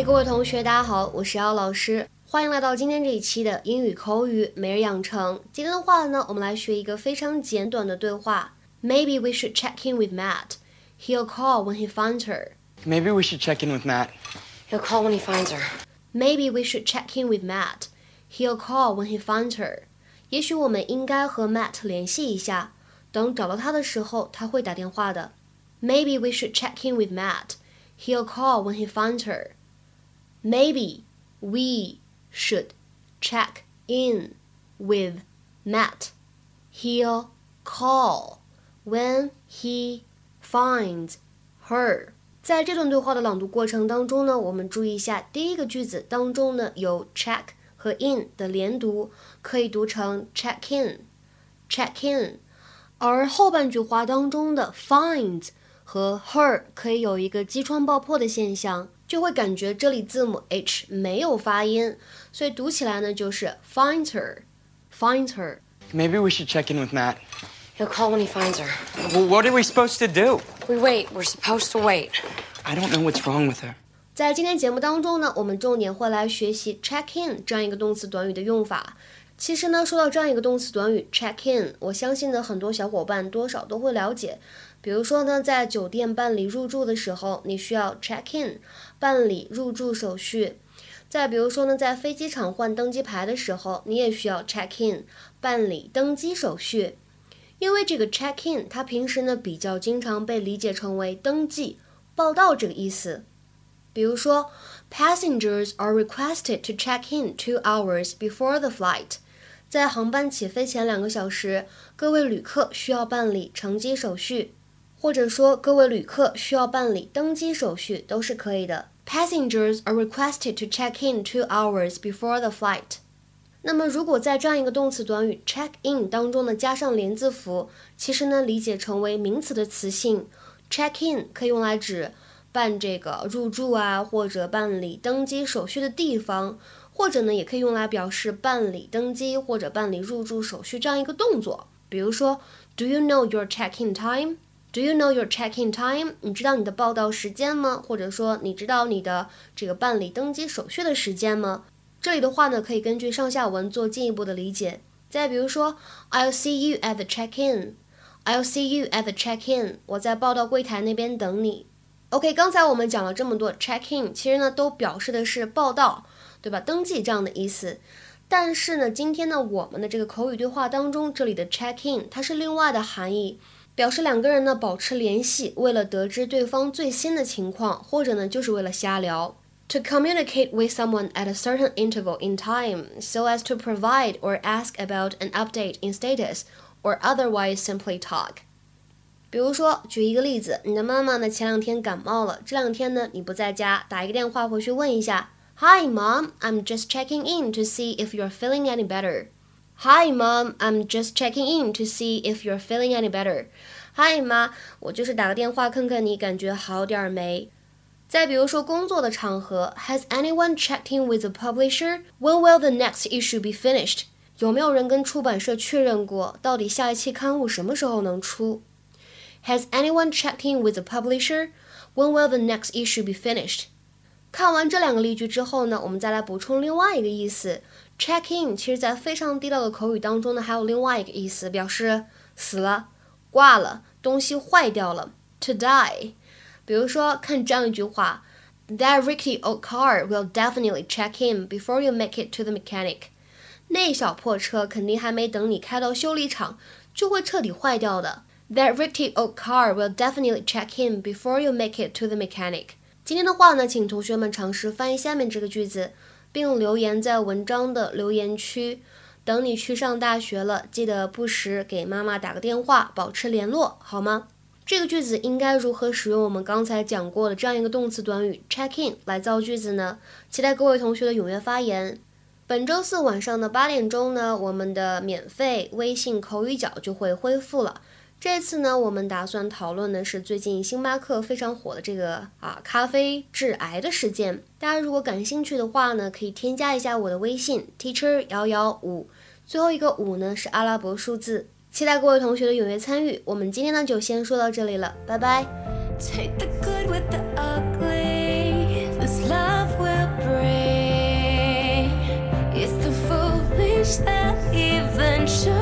嗨，各位同学，大家好，我是姚老师，欢迎来到今天这一期的英语口语每日养成。今天的话呢，我们来学一个非常简短的对话。Maybe we should check in with Matt. He'll call when he finds her. Maybe we should check in with Matt. He'll call when he finds her. Maybe we should check in with Matt. He'll call when he finds her. 也许我们应该和 Matt 联系一下，等找到他的时候，他会打电话的。Maybe we should check in with Matt. He'll call when he finds her. Maybe we should check in with Matt. He'll call when he finds her. 在这段对话的朗读过程当中呢，我们注意一下第一个句子当中呢有 check 和 in 的连读，可以读成 check in，check in。而后半句话当中的 finds 和 her 可以有一个击穿爆破的现象， 就会感觉这里字母 h 没有发音，所以读起来呢就是 finds her，finds her。Maybe we should check in with Matt. He'll call when he finds her. Well, what are we supposed to do? We wait. We're supposed to wait. I don't know what's wrong with her. 在今天节目当中呢，我们重点会来学习 check in 这样一个动词短语的用法。其实呢，说到这样一个动词短语 check in，我相信呢很多小伙伴多少都会了解。比如说呢，在酒店办理入住的时候，你需要 check in，办理入住手续；再比如说呢，在飞机场换登机牌的时候，你也需要 check in，办理登机手续。因为这个 check in，它平时呢比较经常被理解成为登记、报到这个意思。比如说，passengers are requested to check in two hours before the flight。在航班起飞前两个小时，各位旅客需要办理乘机手续，或者说各位旅客需要办理登机手续都是可以的。Passengers are requested to check in two hours before the flight。那么，如果在这样一个动词短语 check in 当中呢加上连字符，其实呢理解成为名词的词性，check in 可以用来指办这个入住啊或者办理登机手续的地方。或者呢，也可以用来表示办理登机或者办理入住手续这样一个动作。比如说，Do you know your check-in time？Do you know your check-in time？你知道你的报到时间吗？或者说，你知道你的这个办理登机手续的时间吗？这里的话呢，可以根据上下文做进一步的理解。再比如说，I'll see you at the check-in。I'll see you at the check-in。我在报到柜台那边等你。OK，刚才我们讲了这么多 check-in，其实呢都表示的是报到。对吧？登记这样的意思，但是呢，今天呢，我们的这个口语对话当中，这里的 check in 它是另外的含义，表示两个人呢保持联系，为了得知对方最新的情况，或者呢就是为了瞎聊。To communicate with someone at a certain interval in time, so as to provide or ask about an update in status, or otherwise simply talk. 比如说，举一个例子，你的妈妈呢前两天感冒了，这两天呢你不在家，打一个电话回去问一下。Hi, Mom. I'm just checking in to see if you're feeling any better. Hi, Mom. I'm just checking in to see if you're feeling any better. Hi, 妈，我就是打个电话看看你感觉好点儿没。再比如说工作的场合，Has anyone checked in with the publisher? When will the next issue be finished? 有没有人跟出版社确认过，到底下一期刊物什么时候能出？Has anyone checked in with the publisher? When will the next issue be finished? 看完这两个例句之后呢，我们再来补充另外一个意思。check in 其实在非常地道的口语当中呢，还有另外一个意思，表示死了、挂了、东西坏掉了，to die。比如说，看这样一句话：That rickety old car will definitely check in before you make it to the mechanic。那小破车肯定还没等你开到修理厂，就会彻底坏掉的。That rickety old car will definitely check in before you make it to the mechanic。今天的话呢，请同学们尝试翻译下面这个句子，并留言在文章的留言区。等你去上大学了，记得不时给妈妈打个电话，保持联络，好吗？这个句子应该如何使用我们刚才讲过的这样一个动词短语 check in 来造句子呢？期待各位同学的踊跃发言。本周四晚上的八点钟呢，我们的免费微信口语角就会恢复了。这次呢，我们打算讨论的是最近星巴克非常火的这个啊咖啡致癌的事件。大家如果感兴趣的话呢，可以添加一下我的微信 teacher 幺幺五，最后一个五呢是阿拉伯数字。期待各位同学的踊跃参与。我们今天呢就先说到这里了，拜拜。Take the good with the ugly. This love will bring. It's the foolish that even show.